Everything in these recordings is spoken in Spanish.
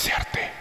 Desearte.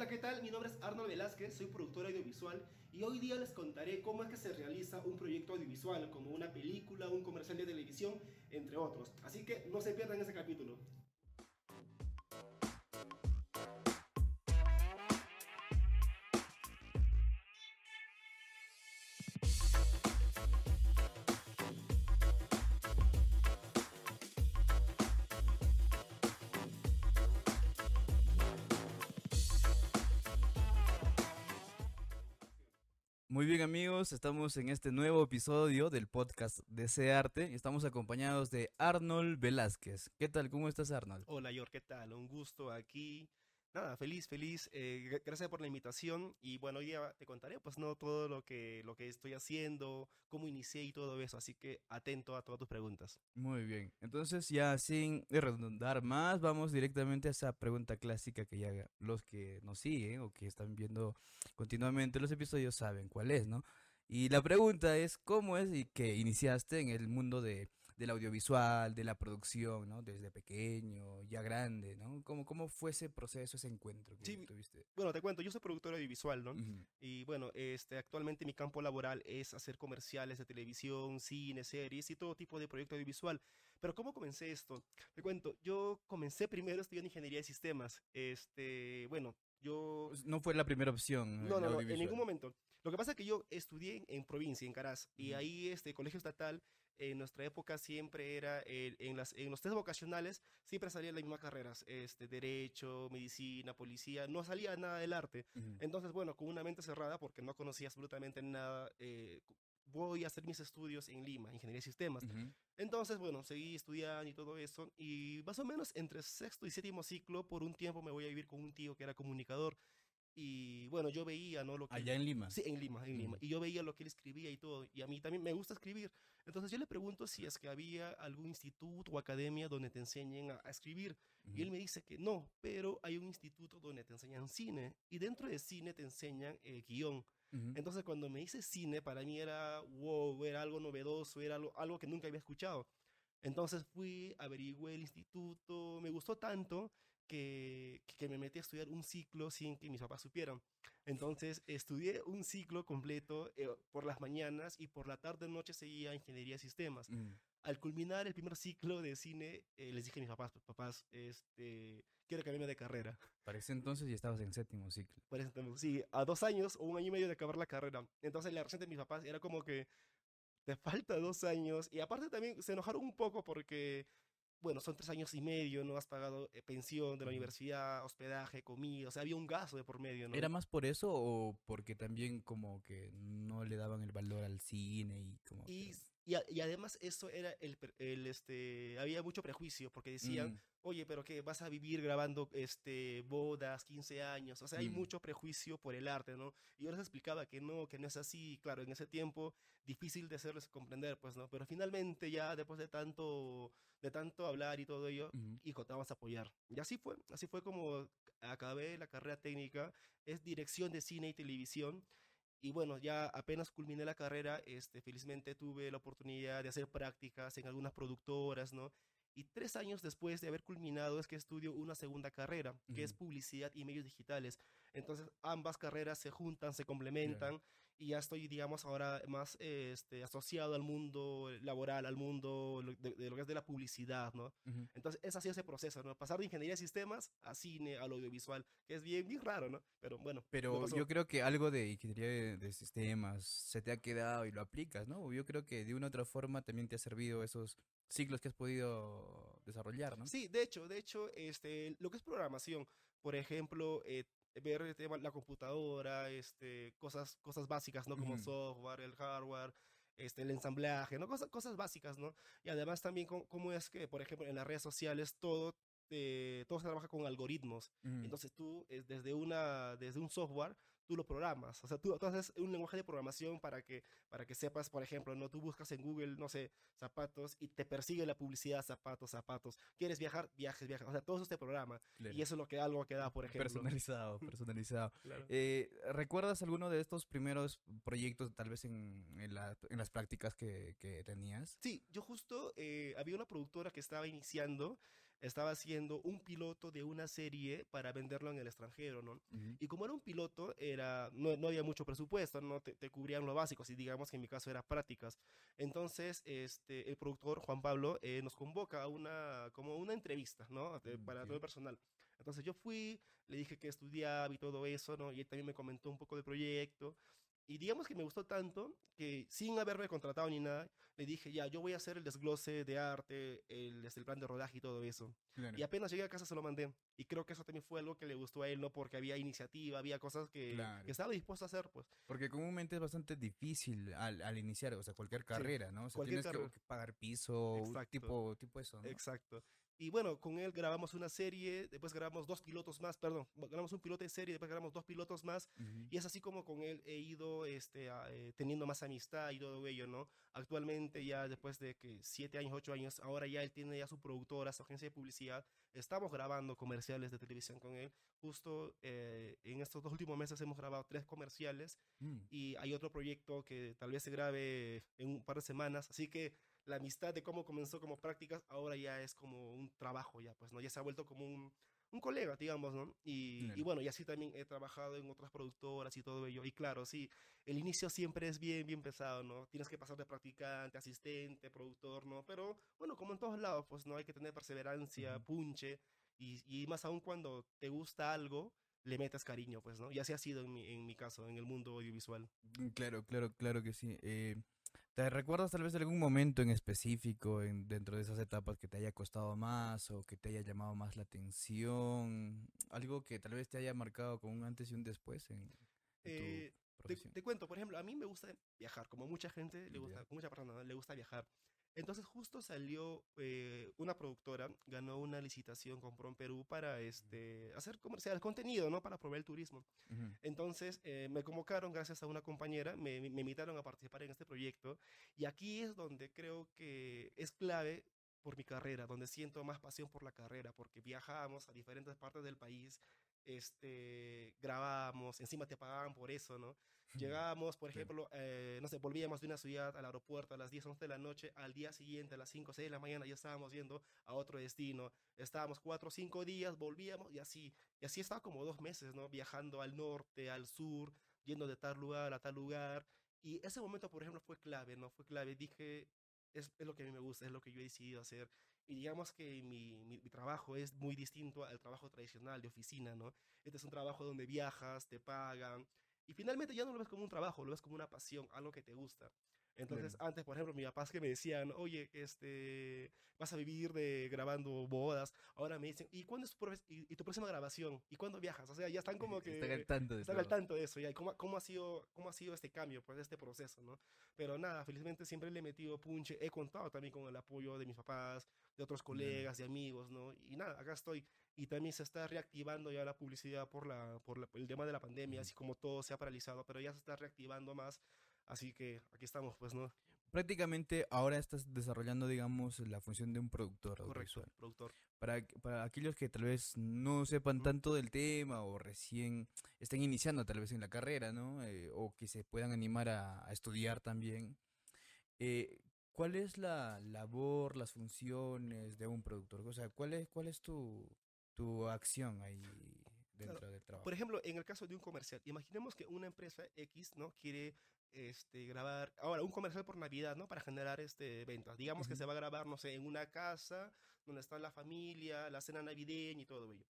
Hola, ¿qué tal? Mi nombre es Arnold Velázquez, soy productor audiovisual y hoy día les contaré cómo es que se realiza un proyecto audiovisual, como una película, un comercial de televisión, entre otros. Así que no se pierdan ese capítulo. Amigos, estamos en este nuevo episodio del podcast Desearte y estamos acompañados de Arnold Velázquez. ¿Qué tal? ¿Cómo estás Arnold? Hola, Yor, ¿qué tal? Un gusto aquí. Nada, feliz, feliz. eh, gr- gracias por la invitación y bueno, hoy día te contaré pues no todo lo que, lo que estoy haciendo, cómo inicié y todo eso, así que atento a todas tus preguntas. Muy bien, entonces ya sin redundar más, vamos directamente a esa pregunta clásica que ya los que nos siguen o que están viendo continuamente los episodios saben cuál es, ¿no? Y la pregunta es, ¿cómo es y que iniciaste en el mundo de, del audiovisual, de la producción, ¿no? Desde pequeño, ya grande, ¿no? ¿Cómo, cómo fue ese proceso, ese encuentro que Sí, tuviste? Bueno, te cuento, yo soy productor audiovisual, ¿no? Ujú. Y bueno, este, actualmente mi campo laboral es hacer comerciales de televisión, cine, series y todo tipo de proyecto audiovisual. Pero ¿cómo comencé esto? Te cuento, yo comencé primero estudiando ingeniería de sistemas. Este, bueno, yo... Pues, No fue la primera opción. No, no, no, en ningún momento. Lo que pasa es que yo estudié en, en provincia, en Caraz, y Ujú. ahí este colegio estatal, en nuestra época siempre era, en, las, en los test vocacionales, siempre salían las mismas carreras, este, derecho, medicina, policía, no salía nada del arte. Entonces, bueno, con una mente cerrada, porque no conocía absolutamente nada, eh, voy a hacer mis estudios en Lima, ingeniería de sistemas. Entonces, bueno, seguí estudiando y todo eso, y más o menos entre sexto y séptimo ciclo, por un tiempo me voy a vivir con un tío que era comunicador, y bueno, yo veía, ¿no? Lo que Allá en Lima. Sí, en Lima, en Lima. Y yo veía lo que él escribía y todo. Y a mí también me gusta escribir. Entonces yo le pregunto si es que había algún instituto o academia donde te enseñen a, a escribir. Y él me dice que no, pero hay un instituto donde te enseñan cine. Y dentro de cine te enseñan eh, guion. Ujú. Entonces cuando me dice cine, para mí era wow, era algo novedoso, era algo, algo que nunca había escuchado. Entonces fui, averigüé el instituto, me gustó tanto que, que me metí a estudiar un ciclo sin que mis papás supieran. Entonces estudié un ciclo completo eh, por las mañanas y por la tarde noche seguía ingeniería de sistemas. Mm. Al culminar el primer ciclo de cine, eh, les dije a mis papás, papás, este, quiero cambiarme de carrera. Para ese entonces ya estabas en séptimo ciclo. Por eso, entonces, sí, a dos años o un año y medio de acabar la carrera. Entonces la reacción de mis papás era como que te falta dos años. Y aparte también se enojaron un poco porque, bueno, son tres años y medio, no has pagado eh, pensión de la universidad, hospedaje, comida, o sea, había un gasto de por medio, ¿no? ¿Era más por eso o porque también como que no le daban el valor al cine y como Y, que... y, a- y además eso era el, el, este, había mucho prejuicio porque decían, Mm, oye, pero que vas a vivir grabando este bodas, 15 años, o sea, hay Mm. mucho prejuicio por el arte, ¿no? Y yo les explicaba que no, que no es así, claro, en ese tiempo difícil de hacerles comprender, pues, ¿no? Pero finalmente ya después de tanto de tanto hablar y todo ello, hijo, te vamos a apoyar. Y así fue, así fue como acabé la carrera técnica, es dirección de cine y televisión. Y bueno, ya apenas culminé la carrera, este, felizmente tuve la oportunidad de hacer prácticas en algunas productoras, ¿no? Y tres años después de haber culminado es que estudio una segunda carrera, que es publicidad y medios digitales. Entonces ambas carreras se juntan, se complementan y ya estoy, digamos, ahora más eh, este, asociado al mundo laboral, al mundo de, de lo que es de la publicidad, ¿no? Ujú. Entonces es así ese proceso, ¿no? Pasar de ingeniería de sistemas a cine, al audiovisual, que es bien, bien raro, ¿no? Pero bueno. Pero yo creo que algo de ingeniería de, de sistemas se te ha quedado y lo aplicas, ¿no? Yo creo que de una u otra forma también te ha servido esos ciclos que has podido desarrollar, ¿no? Sí, de hecho, de hecho, este, lo que es programación, por ejemplo, eh, ver la computadora, este, cosas, cosas básicas, ¿no? Como Ujú. software, el hardware, este, el ensamblaje, ¿no? Cosas, cosas básicas, ¿no? Y además también cómo, es que, por ejemplo, en las redes sociales todo, eh, todo se trabaja con algoritmos. Ujú. Entonces tú, eh, desde, una, desde un software, tú lo programas. O sea, tú, tú haces un lenguaje de programación para que, para que sepas, por ejemplo, ¿no? Tú buscas en Google, no sé, zapatos y te persigue la publicidad, zapatos, zapatos. ¿Quieres viajar? Viajes, viajes. O sea, todo eso te programa. Claro. Y eso es lo que algo que da, por ejemplo. Personalizado, personalizado. Claro. Eh, ¿Recuerdas alguno de estos primeros proyectos, tal vez en, en, la- en las prácticas que, que tenías? Sí, yo justo eh, había una productora que estaba iniciando, estaba haciendo un piloto de una serie para venderlo en el extranjero, ¿no? Ujú. Y como era un piloto, era, no, no había mucho presupuesto, no te, te cubrían lo básico, y digamos que en mi caso era prácticas. Entonces, este, el productor Juan Pablo eh, nos convoca a una, como una entrevista, ¿no? De- Mm, para ok. todo el personal. Entonces yo fui, le dije que estudiaba y todo eso, ¿no? Y él también me comentó un poco del proyecto. Y digamos que me gustó tanto que sin haberme contratado ni nada, le dije, ya, yo voy a hacer el desglose de arte, el, este, el plan de rodaje y todo eso. Claro. Y apenas llegué a casa se lo mandé. Y creo que eso también fue algo que le gustó a él, ¿no? Porque había iniciativa, había cosas que, Claro. que estaba dispuesto a hacer, pues. Porque comúnmente es bastante difícil al, al iniciar, o sea, cualquier carrera, ¿no? O sea, cualquier tienes que- carrera. que, pagar piso, Exacto. tipo, tipo eso, ¿no? Exacto. Y bueno, con él grabamos una serie, después grabamos dos pilotos más, perdón, grabamos un piloto de serie, después grabamos dos pilotos más. Ujú. Y es así como con él he ido este, a- eh, teniendo más amistad y todo ello, ¿no? Actualmente ya después de que siete años, ocho años, ahora ya él tiene ya su productora, su agencia de publicidad. Estamos grabando comerciales de televisión con él. Justo eh, en estos dos últimos meses hemos grabado tres comerciales Mm. y hay otro proyecto que tal vez se grabe en un par de semanas. Así que la amistad de cómo comenzó como prácticas ahora ya es como un trabajo, ya pues, ¿no? Ya se ha vuelto como un, un colega, digamos, ¿no? Y, y bueno, y así también he trabajado en otras productoras y todo ello. Y claro, sí, el inicio siempre es bien, bien pesado, ¿no? Tienes que pasar de practicante, asistente, productor, ¿no? Pero bueno, como en todos lados, pues, ¿no? Hay que tener perseverancia, punche. Y, y más aún cuando te gusta algo, le metes cariño, pues, ¿no? Y así ha sido en mi, en mi caso, en el mundo audiovisual. Mm, Claro, claro, claro que sí. Eh, ¿te recuerdas tal vez algún momento en específico en, dentro de esas etapas que te haya costado más o que te haya llamado más la atención? Algo que tal vez te haya marcado con un antes y un después en, en Eh, tu te, cuento, por ejemplo, a mí me gusta viajar, como mucha gente le gusta, mucha persona le gusta viajar. Entonces justo salió eh, una productora, ganó una licitación con Prom Perú para este, hacer comercial, contenido, ¿no? Para proveer el turismo. Ujú. Entonces eh, me convocaron gracias a una compañera, me, me invitaron a participar en este proyecto y aquí es donde creo que es clave por mi carrera, donde siento más pasión por la carrera, porque viajamos a diferentes partes del país, este, grabamos, encima te pagaban por eso, ¿no? Llegábamos, por ejemplo, eh, no sé, volvíamos de una ciudad al aeropuerto a las 10, 11 de la noche, al día siguiente, a las 5, 6 de la mañana, ya estábamos yendo a otro destino, estábamos 4 o 5 días, volvíamos y así, y así estaba como dos meses, ¿no? Viajando al norte, al sur, yendo de tal lugar a tal lugar, y ese momento, por ejemplo, fue clave, ¿no? Fue clave, dije, es, es lo que a mí me gusta, es lo que yo he decidido hacer, y digamos que mi, mi, mi trabajo es muy distinto al trabajo tradicional de oficina, ¿no? Este es un trabajo donde viajas, te pagan, y finalmente ya no lo ves como un trabajo, lo ves como una pasión, algo que te gusta. Entonces, Claro. antes, por ejemplo, mis papás que me decían, oye, este, vas a vivir de grabando bodas, ahora me dicen, ¿y cuándo es tu, y, y tu próxima grabación? ¿Y cuándo viajas? O sea, ya están como que... Están al tanto de Están al todo. tanto de eso, ya, y cómo, cómo, ha sido, cómo ha sido este cambio, pues, este proceso, ¿no? Pero nada, felizmente siempre le he metido punche, he contado también con el apoyo de mis papás, de otros colegas, de amigos, ¿no? Y nada, acá estoy. Y también se está reactivando ya la publicidad por, la, por la- el tema de la pandemia, Ujú. así como todo se ha paralizado, pero ya se está reactivando más, así que aquí estamos, pues, ¿no? Prácticamente ahora estás desarrollando, digamos, la función de un productor Correcto, audiovisual. productor. Para, para aquellos que tal vez no sepan tanto del tema o recién estén iniciando tal vez en la carrera, ¿no? Eh, o que se puedan animar a, a estudiar también. eh, ¿Cuál es la labor, las funciones de un productor? O sea, ¿cuál es, cuál es tu, tu acción ahí dentro del trabajo? Por ejemplo, en el caso de un comercial, imaginemos que una empresa X, ¿no? Quiere este, grabar, ahora, un comercial por Navidad, ¿no? Para generar este, ventas. Digamos que Ujú. se va a grabar, no sé, en una casa donde está la familia, la cena navideña y todo ello.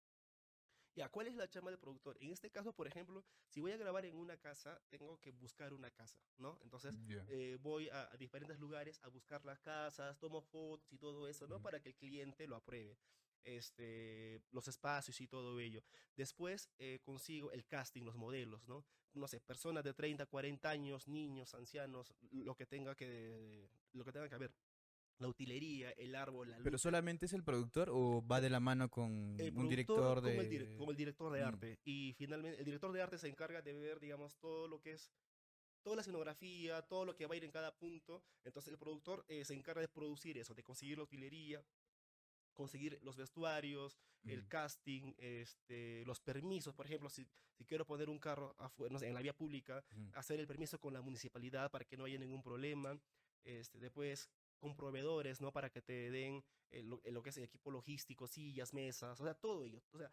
Ya, ¿cuál es la chamba del productor? En este caso, por ejemplo, si voy a grabar en una casa, tengo que buscar una casa, ¿no? Entonces, Ya. eh, voy a, a diferentes lugares a buscar las casas, tomo fotos y todo eso, ¿no? Para que el cliente lo apruebe. Este, los espacios y todo ello. Después eh, consigo el casting, los modelos, ¿no? No sé, personas de 30, 40 años, niños, ancianos, lo que tenga que, lo que, tenga que haber la utilería, el árbol, la luz. ¿Pero solamente es el productor o va de la mano con un director de...? Como el, como el director de mm. arte. Y finalmente el director de arte se encarga de ver, digamos, todo lo que es toda la escenografía, todo lo que va a ir en cada punto. Entonces el productor eh, se encarga de producir eso, de conseguir la utilería, conseguir los vestuarios, el casting, este, los permisos, por ejemplo, si, si quiero poner un carro afuera, en la vía pública, hacer el permiso con la municipalidad para que no haya ningún problema. Este, después con proveedores, ¿no? Para que te den eh, eh, lo, que es el equipo logístico, sillas, mesas, o sea, todo ello. O sea,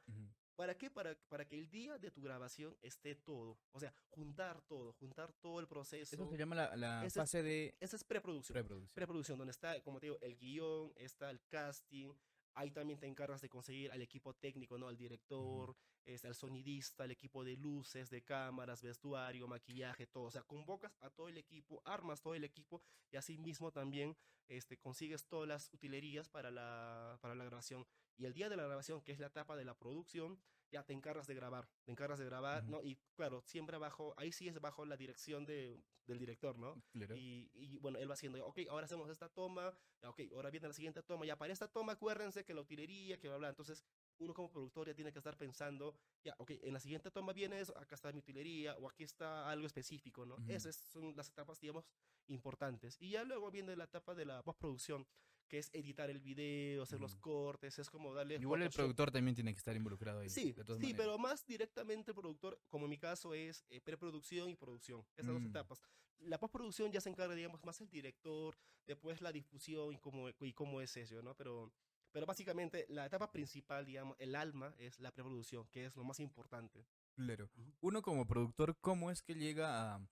¿Para qué? Para, para que el día de tu grabación esté todo. O sea, juntar todo, juntar todo el proceso. Eso se llama la, la fase de... Esa es preproducción. Preproducción. Preproducción, donde está, como te digo, el guion, está el casting, Ahí también te encargas de conseguir al equipo técnico, ¿no? Al director, este, al sonidista, al equipo de luces, de cámaras, vestuario, maquillaje, todo. O sea, convocas a todo el equipo, armas todo el equipo y así mismo también este, consigues todas las utilerías para la, para la grabación. Y el día de la grabación, que es la etapa de la producción, ya te encargas de grabar, te encargas de grabar, ¿no? Y claro, siempre bajo, ahí sí es bajo la dirección de, del director, ¿no? Y, y, bueno, él va haciendo, ok, ahora hacemos esta toma, ok, ahora viene la siguiente toma, ya para esta toma acuérdense que la utilería, que bla, bla, entonces uno como productor ya tiene que estar pensando, ya, ok, en la siguiente toma viene eso, acá está mi utilería, o aquí está algo específico, ¿no? Esas son las etapas, digamos, importantes. Y ya luego viene la etapa de la postproducción, que es editar el video, hacer los cortes, es como darle... Igual el productor también tiene que estar involucrado ahí. Sí, sí pero más directamente el productor, como en mi caso es eh, preproducción y producción, esas dos mm. etapas. La postproducción ya se encarga, digamos, más el director, después la difusión y cómo, y cómo es eso, ¿no? Pero, pero básicamente la etapa principal, digamos, el alma es la preproducción, que es lo más importante. Claro. Uno como productor, ¿cómo es que llega a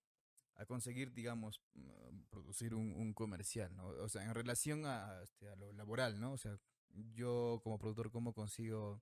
a conseguir, digamos, mm, producir un, comercial, ¿no? O sea, en relación a, este, a lo laboral, ¿no? O sea, yo como productor, ¿cómo consigo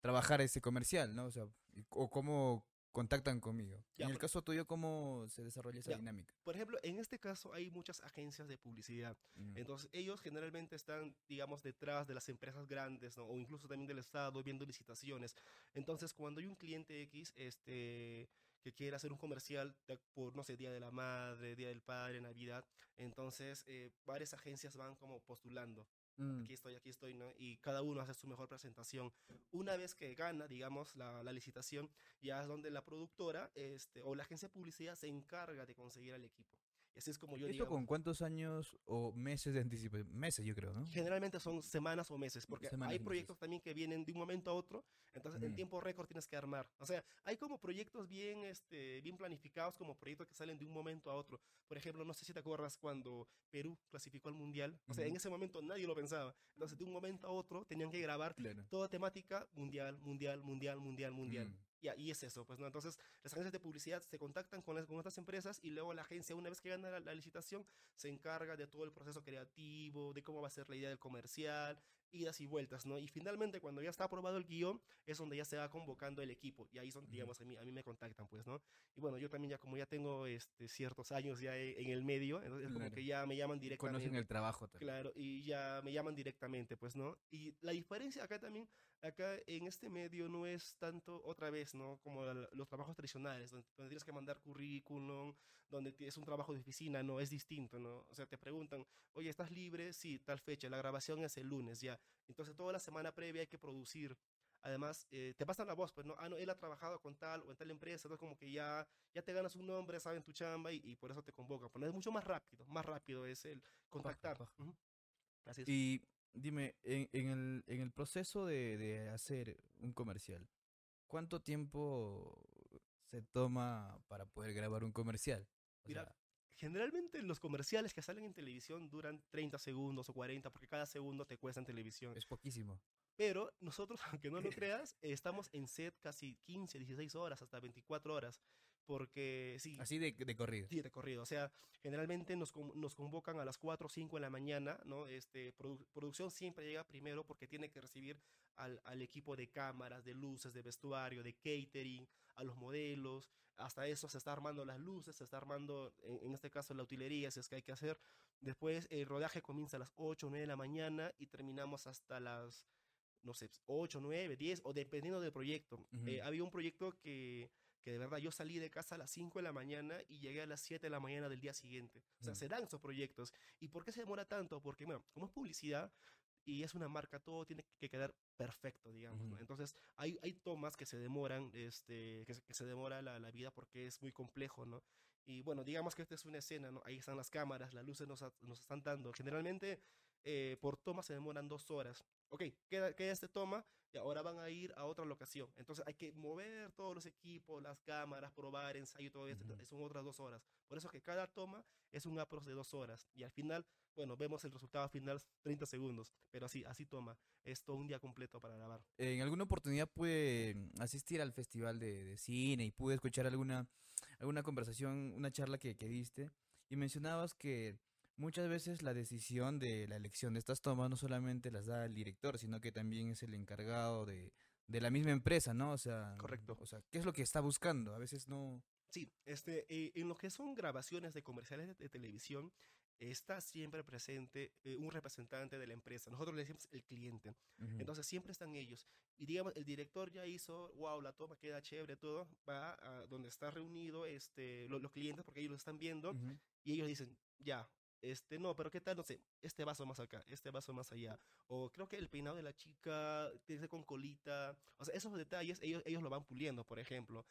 trabajar ese comercial, ¿no? O sea, o cómo contactan conmigo. en el caso tuyo, ¿cómo se desarrolla esa dinámica? Por ejemplo, en este caso hay muchas agencias de publicidad. Entonces, ellos generalmente están, digamos, detrás de las empresas grandes, ¿no? O incluso también del Estado, viendo licitaciones. Entonces, cuando hay un cliente X, este que quiere hacer un comercial por, no sé, Día de la Madre, Día del Padre, Navidad. Entonces, eh, varias agencias van como postulando. Mm. Aquí estoy, aquí estoy, ¿no? Y cada uno hace su mejor presentación. Una vez que gana, digamos, la, la licitación, ya es donde la productora este, o la agencia de publicidad se encarga de conseguir al equipo es como yo ¿Esto con cuántos años o meses de anticipación? Meses, yo creo, ¿no? Generalmente son semanas o meses, porque hay proyectos también que vienen de un momento a otro, entonces en mm. tiempo récord tienes que armar. O sea, hay como proyectos bien, este, bien planificados, como proyectos que salen de un momento a otro. Por ejemplo, no sé si te acuerdas cuando Perú clasificó al Mundial. O sea, en ese momento nadie lo pensaba. Entonces, de un momento a otro tenían que grabar toda temática mundial, mundial, mundial, mundial, mundial. Mm. Y, es eso, pues, ¿no? Entonces, las agencias de publicidad se contactan con, con estas empresas y luego la agencia, una vez que gana la, licitación, se encarga de todo el proceso creativo, de cómo va a ser la idea del comercial, idas y vueltas, ¿no? Y finalmente, cuando ya está aprobado el guion, es donde ya se va convocando el equipo. Y ahí son, digamos, a mí, a mí me contactan, pues, ¿no? Y bueno, yo también ya, como ya tengo este, ciertos años ya e, en el medio, entonces como que ya me llaman directamente. Conocen el trabajo también. Claro, y ya me llaman directamente, pues, ¿no? Y la diferencia acá también acá en este medio no es tanto otra vez, ¿no? Como los trabajos tradicionales, donde, tienes que mandar currículum, donde es un trabajo de oficina, no, es distinto, ¿no? O sea, te preguntan, oye, ¿estás libre? Sí, tal fecha, la grabación es el lunes, ya. Entonces, toda la semana previa hay que producir. Además, eh, te pasan la voz, pues, ¿no? Ah, no, él ha trabajado con tal o en tal empresa, entonces como que ya, ya te ganas un nombre, saben tu chamba y, por eso te convocan. Pero es mucho más rápido, más rápido es el contactar. Gracias. Y Dime, en, en, el, en el proceso de, de hacer un comercial, ¿cuánto tiempo se toma para poder grabar un comercial? Mira, generalmente los comerciales que salen en televisión duran 30 segundos o 40 porque cada segundo te cuesta en televisión. Es poquísimo. Pero nosotros, aunque no lo creas, estamos en set casi 15, 16 horas, hasta 24 horas porque sí. Así de, de, corrido. Sí, de corrido. O sea, generalmente nos, nos convocan a las 4 o 5 de la mañana, ¿no? Este, producción siempre llega primero porque tiene que recibir al, al, equipo de cámaras, de luces, de vestuario, de catering, a los modelos. Hasta eso se está armando las luces, se está armando, en, en este caso, la utilería, si es que hay que hacer. Después el rodaje comienza a las 8 o 9 de la mañana y terminamos hasta las no sé, 8, 9, 10, o dependiendo del proyecto. Eh, Ujú. había un proyecto que, que de verdad yo salí de casa a las 5 de la mañana y llegué a las 7 de la mañana del día siguiente. O sea, se dan esos proyectos. ¿Y por qué se demora tanto? Porque, bueno, como es publicidad y es una marca, todo tiene que quedar perfecto, digamos. Entonces, hay, hay tomas que se demoran, este, que, se- que se demora la, la vida porque es muy complejo, ¿no? Y bueno, digamos que esta es una escena, ¿no? Ahí están las cámaras, las luces nos, nos están dando. Generalmente, eh, por toma se demoran dos horas. Ok, queda, queda este toma y ahora van a ir a otra locación. Entonces hay que mover todos los equipos, las cámaras, probar, ensayo todo esto. Ujú. Son otras dos horas. Por eso que cada toma es un apros de dos horas. Y al final, bueno, vemos el resultado final 30 segundos. Pero así, así toma. Es todo un día completo para grabar. En alguna oportunidad pude mm, asistir al festival de, de cine y pude escuchar alguna, alguna conversación, una charla que, que diste y mencionabas que muchas veces la decisión de la elección de estas tomas no solamente las da el director, sino que también es el encargado de, de la misma empresa, ¿no? O sea, Correcto. O sea, ¿qué es lo que está buscando? A veces no... Sí, este, eh, en lo que son grabaciones de comerciales de, de televisión, está siempre presente eh, un representante de la empresa. Nosotros le decimos el cliente. Entonces siempre están ellos. Y digamos, el director ya hizo, wow, la toma queda chévere, todo, va a donde está reunido este, lo- los clientes, porque ellos lo están viendo, y ellos dicen, ya, este, no, pero qué tal, no sé, este vaso más acá, este vaso más allá. O creo que el peinado de la chica tiene con colita. O sea, esos detalles ellos, ellos lo van puliendo, por ejemplo.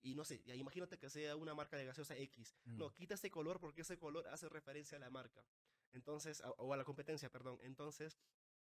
Y no sé, imagínate que sea una marca de gaseosa X. No, Mm. quita ese color porque ese color hace referencia a la marca. Entonces, a- o a la competencia, perdón. Entonces,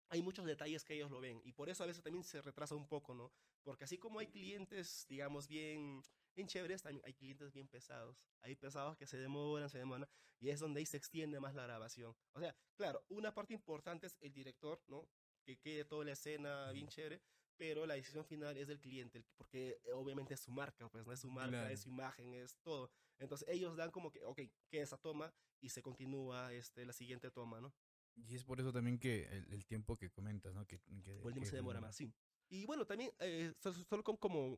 hay muchos detalles que ellos lo ven y por eso a veces también se retrasa un poco, ¿no? Porque así como hay clientes, digamos, bien, bien chéveres, también hay clientes bien pesados. Hay pesados que se demoran, se demoran y es donde ahí se extiende más la grabación. O sea, claro, una parte importante es el director, ¿no? Que quede toda la escena bien chévere, pero la decisión final es del cliente, porque eh, obviamente es su marca, pues no es su marca, Claro. es su imagen, es todo. Entonces ellos dan como que, ok, que esa toma y se continúa este, la siguiente toma, ¿no? Y es por eso también que el, el tiempo que comentas, ¿no? Que, que, el tiempo que se demora más, sí. Y bueno, también, eh, so- so- solo como, como,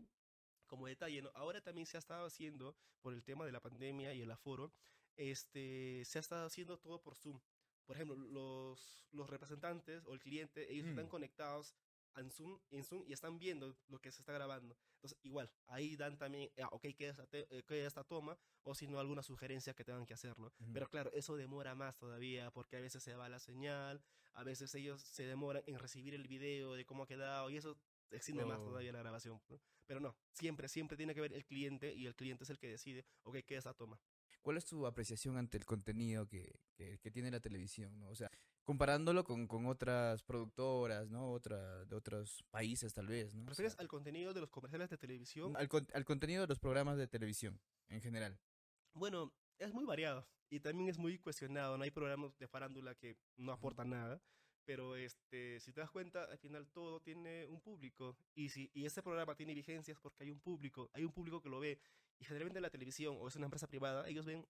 como detalle, ¿no? ahora también se ha estado haciendo, por el tema de la pandemia y el aforo, este, se ha estado haciendo todo por Zoom. Por ejemplo, los, los representantes o el cliente, ellos están Mm. conectados en Zoom, en Zoom y están viendo lo que se está grabando. Entonces, igual, ahí dan también, ah, ok, queda esta, eh, esta toma, o si no, alguna sugerencia que tengan que hacer, ¿no? Pero claro, eso demora más todavía, porque a veces se va la señal, a veces ellos se demoran en recibir el video de cómo ha quedado, y eso extiende más Oh. todavía la grabación. ¿no? Pero no, siempre, siempre tiene que ver el cliente, y el cliente es el que decide, ok, queda esta toma. ¿Cuál es tu apreciación ante el contenido que, que, que tiene la televisión, ¿no? O sea, comparándolo con, con otras productoras, ¿no? Otra, de otros países tal vez, ¿no? O ¿Prefieres sea, al contenido de los comerciales de televisión? al, con- al contenido de los programas de televisión en general. Bueno, es muy variado y también es muy cuestionado. No hay programas de farándula que no aportan nada, pero este, si te das cuenta, al final todo tiene un público y si y ese programa tiene vigencias porque hay un público, hay un público que lo ve y generalmente en la televisión o es una empresa privada, ellos ven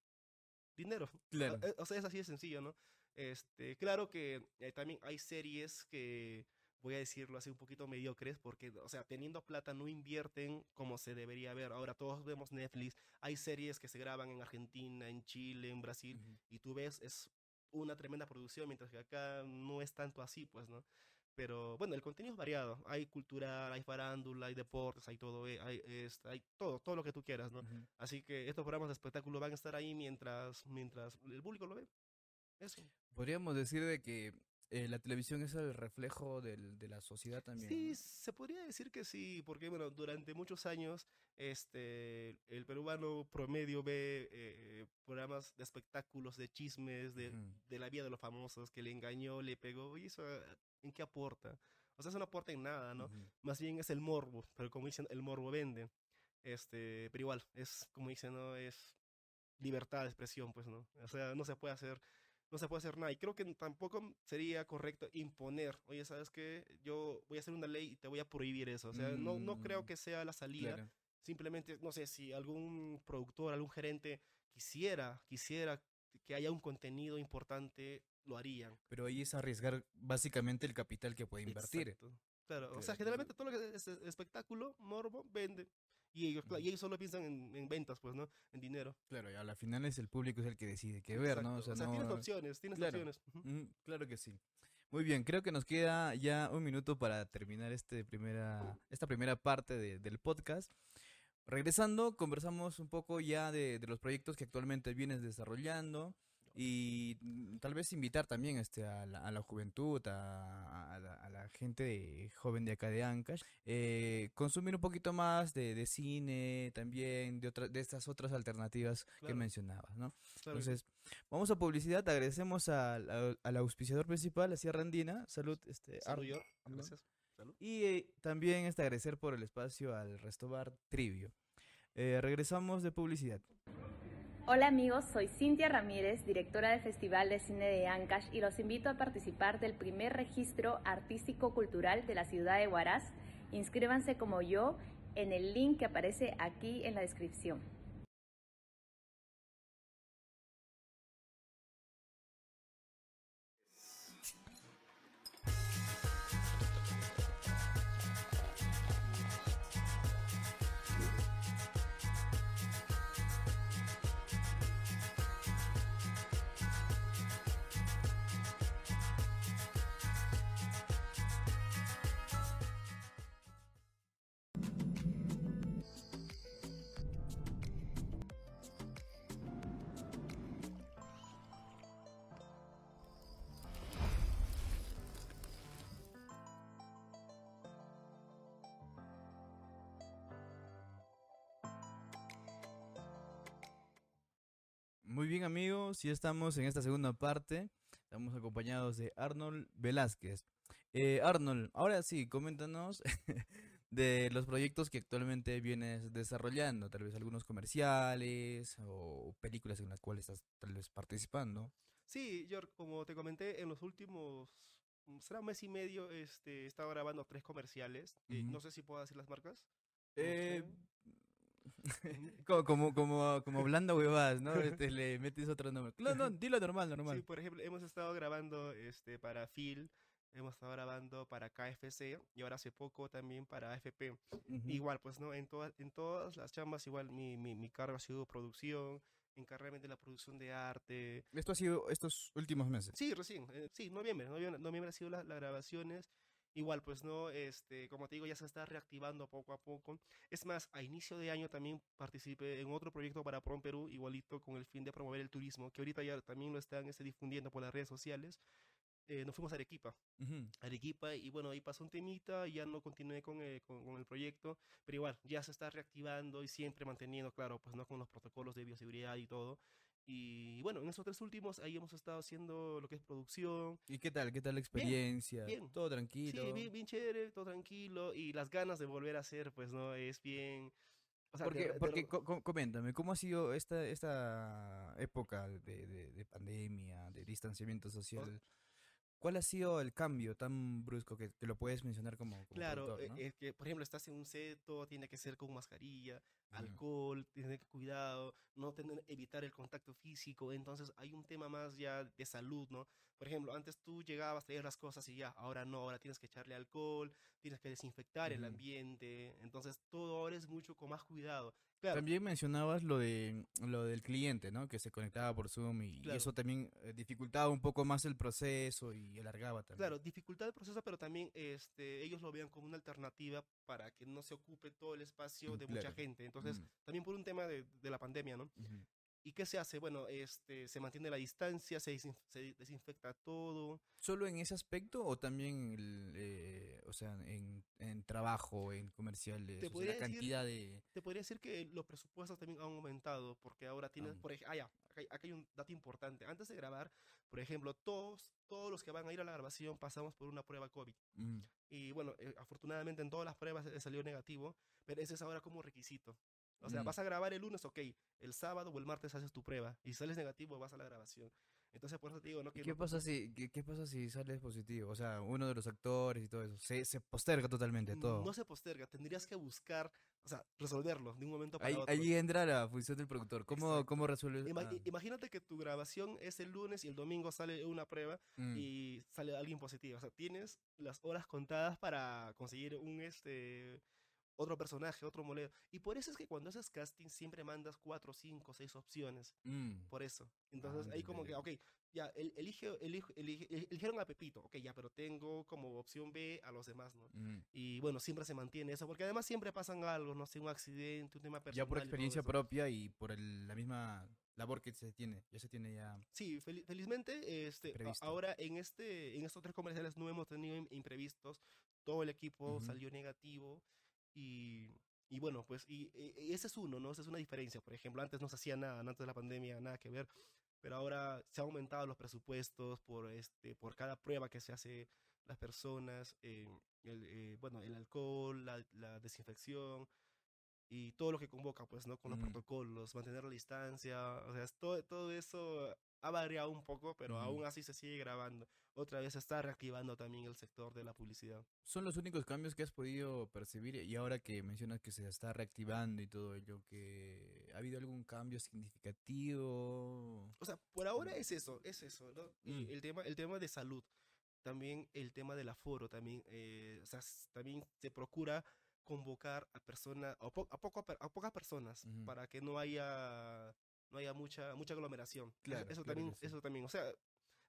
dinero. Claro. O, eh, o sea, es así de sencillo, ¿no? Este, claro que eh, también hay series que voy a decirlo así un poquito mediocres porque, o sea, teniendo plata no invierten como se debería ver. Ahora todos vemos Netflix, hay series que se graban en Argentina, en Chile, en Brasil, Ujú. y tú ves, es una tremenda producción, mientras que acá no es tanto así, pues, ¿no? Pero bueno, el contenido es variado. Hay cultural, hay farándula, hay deportes, hay todo, eh, hay, este, hay todo, todo lo que tú quieras, ¿no? Ujú. Así que estos programas de espectáculo van a estar ahí mientras, mientras el público lo ve. Eso. Podríamos decir de que eh, la televisión es el reflejo del- de la sociedad también. Sí, ¿no? se podría decir que sí, porque bueno, durante muchos años este, el peruano promedio ve eh, programas de espectáculos, de chismes, de, de la vida de los famosos, que le engañó, le pegó, y eso, ah, ¿en qué aporta? O sea, eso no aporta en nada, ¿no? Más bien es el morbo, pero como dicen, el morbo vende. Este, pero igual, es como dicen, ¿no? Es libertad de expresión, pues, ¿no? O sea, no se puede hacer, no se puede hacer nada. Y creo que tampoco sería correcto imponer, oye, ¿sabes qué? Yo voy a hacer una ley y te voy a prohibir eso. O sea, no, no creo Mm, que sea la salida. Claro. Simplemente, no sé, si algún productor, algún gerente quisiera, quisiera que haya un contenido importante, lo harían. Pero ahí es arriesgar básicamente el capital que puede invertir. Exacto. Claro, o sea, generalmente todo lo que es espectáculo, morbo, vende. Y ellos, y solo piensan en, en ventas, pues, ¿no? En dinero. Claro, y a la final es el público es el que decide qué ver, ¿no? Exacto. tienes no- opciones, tienes claro. opciones. Mm, claro que sí. Muy bien, creo que nos queda ya un minuto para terminar este primera, esta primera parte de- del podcast. Regresando, conversamos un poco ya de, de los proyectos que actualmente vienes desarrollando y mm, tal vez invitar también este, a, la, a la juventud, a, a la, a la gente de- joven de acá de Ancash, eh, consumir un poquito más de, de cine, también de, otra- de estas otras alternativas que Claro. mencionabas, ¿no? Claro que. Entonces, vamos a publicidad, agradecemos al, auspiciador principal, a Sierra Andina, salud, este, Salud. Arno. Gracias. Salud. y eh, también este, agradecer por el espacio al Restobar Trivio. Eh, regresamos de publicidad. Hola amigos, soy Cintia Ramírez, directora del Festival de Cine de Ancash y los invito a participar del primer registro artístico-cultural de la ciudad de Huaraz. Inscríbanse como yo en el link que aparece aquí en la descripción. Muy bien amigos, ya estamos en esta segunda parte. Estamos acompañados de Arnold Velázquez. Eh, Arnold, ahora sí, coméntanos de los proyectos que actualmente vienes desarrollando, tal vez algunos comerciales o películas en las cuales estás tal vez participando. Sí, York, como te comenté, en los últimos, mm, será un mes y medio, este, he estado grabando tres comerciales. eh, Ujú. no sé si puedo decir las marcas. Eh. Como, como, como, como hablando huevadas, ¿no? Este, le metes otro nombre. No, no, dilo normal, normal. Sí, por ejemplo, hemos estado grabando este, para Phil, hemos estado grabando para KFC y ahora hace poco también para AFP. Ujú. Igual, pues, ¿no? En, todas en todas las chambas, igual mi, mi, mi cargo ha sido producción, encargarme de la producción de arte. Esto ha sido estos últimos meses. Sí, recién, eh, sí, noviembre, noviembre, noviembre ha sido la- las grabaciones. Igual, pues, ¿no? Este, como te digo, ya se está reactivando poco a poco. Es más, a inicio de año también participé en otro proyecto para Prom Perú, igualito con el fin de promover el turismo, que ahorita ya también lo están este, difundiendo por las redes sociales. Eh, nos fuimos a Arequipa. Ujú. Arequipa y bueno, ahí pasó un temita y ya no continué con, eh, con, con el proyecto, pero igual, ya se está reactivando y siempre manteniendo, claro, pues no con los protocolos de bioseguridad y todo. Y bueno, en esos tres últimos ahí hemos estado haciendo lo que es producción. ¿Y qué tal? ¿Qué tal la experiencia? bien. Todo tranquilo. Sí, bien, bien chévere, todo tranquilo y las ganas de volver a hacer, pues no, es bien... O sea, Porque, de porque co- coméntame, ¿cómo ha sido esta, esta época de, de- de pandemia, de distanciamiento social? ¿Cuál ha sido el cambio tan brusco que, que lo puedes mencionar como, como Claro, productor, eh, ¿no? es que, por ejemplo, estás en un set, todo tiene que ser con mascarilla, Ujú. alcohol, tienes que cuidado, no tener, evitar el contacto físico, entonces hay un tema más ya de salud, ¿no? Por ejemplo, antes tú llegabas, traías las cosas y ya, ahora no, ahora tienes que echarle alcohol, tienes que desinfectar el Ujú. ambiente, entonces todo ahora es mucho con más cuidado. Claro, También mencionabas lo de lo del cliente, ¿no? Que se conectaba por Zoom y, y Claro. eso también eh, dificultaba un poco más el proceso y alargaba también. Claro, dificultad del proceso, pero también este, ellos lo vean como una alternativa para que no se ocupe todo el espacio de mucha claro. gente. Entonces, Mm. también por un tema de, de la pandemia, ¿no? Ujú. ¿Y qué se hace? Bueno, este, se mantiene la distancia, se, desinf- se desinfecta todo. ¿Solo en ese aspecto o también, el, eh, o sea, en, en trabajo, en comerciales, o sea, la decir- cantidad de... Te podría decir que los presupuestos también han aumentado, porque ahora tienes, Ah. por ejemplo, ah, ya, acá, hay- acá hay un dato importante. Antes de grabar, por ejemplo, todos, todos los que van a ir a la grabación pasamos por una prueba COVID. Mm, Y bueno, eh, afortunadamente en todas las pruebas eh, salió negativo, pero ese es ahora como requisito. O sea, Mm. vas a grabar el lunes, ok, el sábado o el martes haces tu prueba y si sales negativo vas a la grabación. Entonces por eso te digo, ¿no? ¿Y Que qué no- pasa si qué, qué pasa si sales positivo? O sea, uno de los actores y todo eso, se, se posterga totalmente todo. No se posterga, tendrías que buscar, o sea, resolverlo de un momento para ahí, otro. ahí entra la función del productor. ¿Cómo, Exacto. cómo resuelves? Ima- ah, Imagínate que tu grabación es el lunes y el domingo sale una prueba mm, y sale alguien positivo. O sea, tienes las horas contadas para conseguir un, este, otro personaje, otro molero. Y por eso es que cuando haces casting siempre mandas cuatro, cinco, seis opciones. Mm. Por eso. Entonces Ah, ahí como que, ok, ya, el- elige, elige, elige- el- eligieron a Pepito, ok, ya, pero tengo como opción B a los demás, ¿no? Mm. Y bueno, siempre se mantiene eso, porque además siempre pasan algo, no sé, un accidente, un tema personal. Ya por y experiencia eso. propia y por el- la misma labor que se tiene. Ya se tiene ya. Sí, fel- felizmente, este, Previsto. ahora en este, en estos tres comerciales no hemos tenido im- imprevistos, todo el equipo Ujú. salió negativo y, y bueno, pues, y, y- y ese es uno, ¿no? Esa es una diferencia, por ejemplo, antes no se hacía nada, antes de la pandemia, nada que ver, pero ahora se han aumentado los presupuestos por, este, por cada prueba que se hace las personas, eh, el, eh, bueno, el alcohol, la desinfección y todo lo que convoca, pues, ¿no? Con los Mm. protocolos, mantener la distancia, o sea, todo, todo eso ha variado un poco, pero Ujú. aún así se sigue grabando. Otra vez se está reactivando también el sector de la publicidad. Son los únicos cambios que has podido percibir y ahora que mencionas que se está reactivando y todo ello, que ha habido algún cambio significativo. O sea, por ahora es eso, es eso, ¿no? Mm. el, tema, el tema de salud, también el tema del aforo, también, eh, o sea, también se procura convocar a personas, a, po- a, poco, a pocas personas, para que no haya, no haya mucha, mucha aglomeración. Eso- Claro, eso, claro también, sí. eso también, o sea,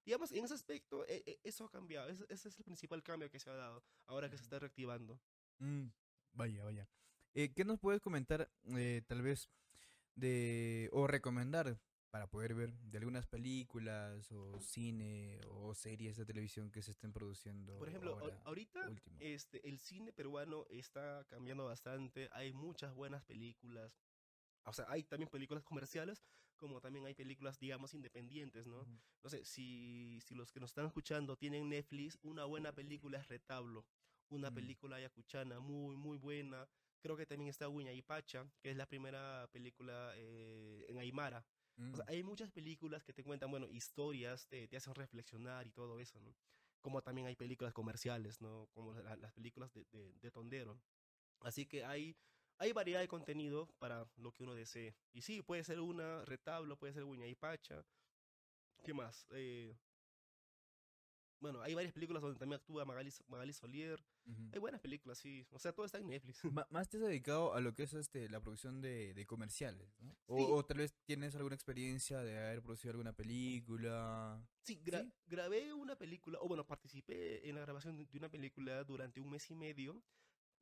digamos, en ese aspecto, e- e- eso ha cambiado, ese, ese es el principal cambio que se ha dado, ahora que se está reactivando. Mm, vaya, vaya. Eh, ¿Qué nos puedes comentar, eh, tal vez, de o recomendar para poder ver de algunas películas o cine o series de televisión que se estén produciendo? Por ejemplo, ahor- ahora, ahorita último? este, el cine peruano está cambiando bastante. Hay muchas buenas películas. O sea, hay también películas comerciales, como también hay películas, digamos, independientes, ¿no? Ujú. No sé, si, si los que nos están escuchando tienen Netflix, una buena película es Retablo. Una Mm. película ayacuchana muy, muy buena. Creo que también está Huña y Pacha, que es la primera película eh, en Aymara. O sea, Mm, hay muchas películas que te cuentan, bueno, historias, te, te hacen reflexionar y todo eso, ¿no? Como también hay películas comerciales, ¿no? Como la- las películas de, de, de Tondero. Así que hay, hay variedad de contenido para lo que uno desee. Y sí, puede ser una retablo, puede ser Guña y Pacha. ¿Qué más? Eh, bueno, hay varias películas donde también actúa Magali, Magali Solier. ujú. Hay buenas películas, sí. O sea, todo está en Netflix. Ma- Más te has dedicado a lo que es este la producción de, de comerciales, ¿no? O, Sí. o tal vez tienes alguna experiencia de haber producido alguna película. Sí, gra- ¿Sí? grabé una película, o bueno, participé en la grabación de una película durante un mes y medio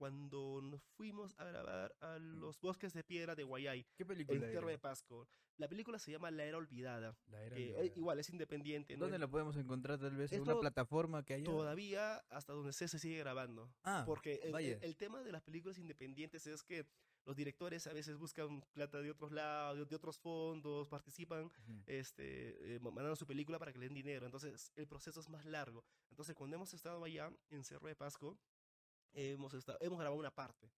cuando nos fuimos a grabar a los bosques de piedra de Guayay, ¿Qué en película Tierra de era? Pasco. La película se llama La Era Olvidada. La era que, eh, olvidada. igual es independiente. ¿no? ¿Dónde la podemos encontrar tal vez? ¿En una plataforma que haya? Todavía hasta donde sé se sigue grabando. Ah, Porque el, el- vaya. el tema de las películas independientes es que los directores a veces buscan plata de otros lados, de- de otros fondos, participan Ujú. este, eh, ma- mandando su película para que le den dinero. Entonces, el proceso es más largo. Entonces, cuando hemos estado allá en Cerro de Pasco, hemos, estado, hemos grabado una parte.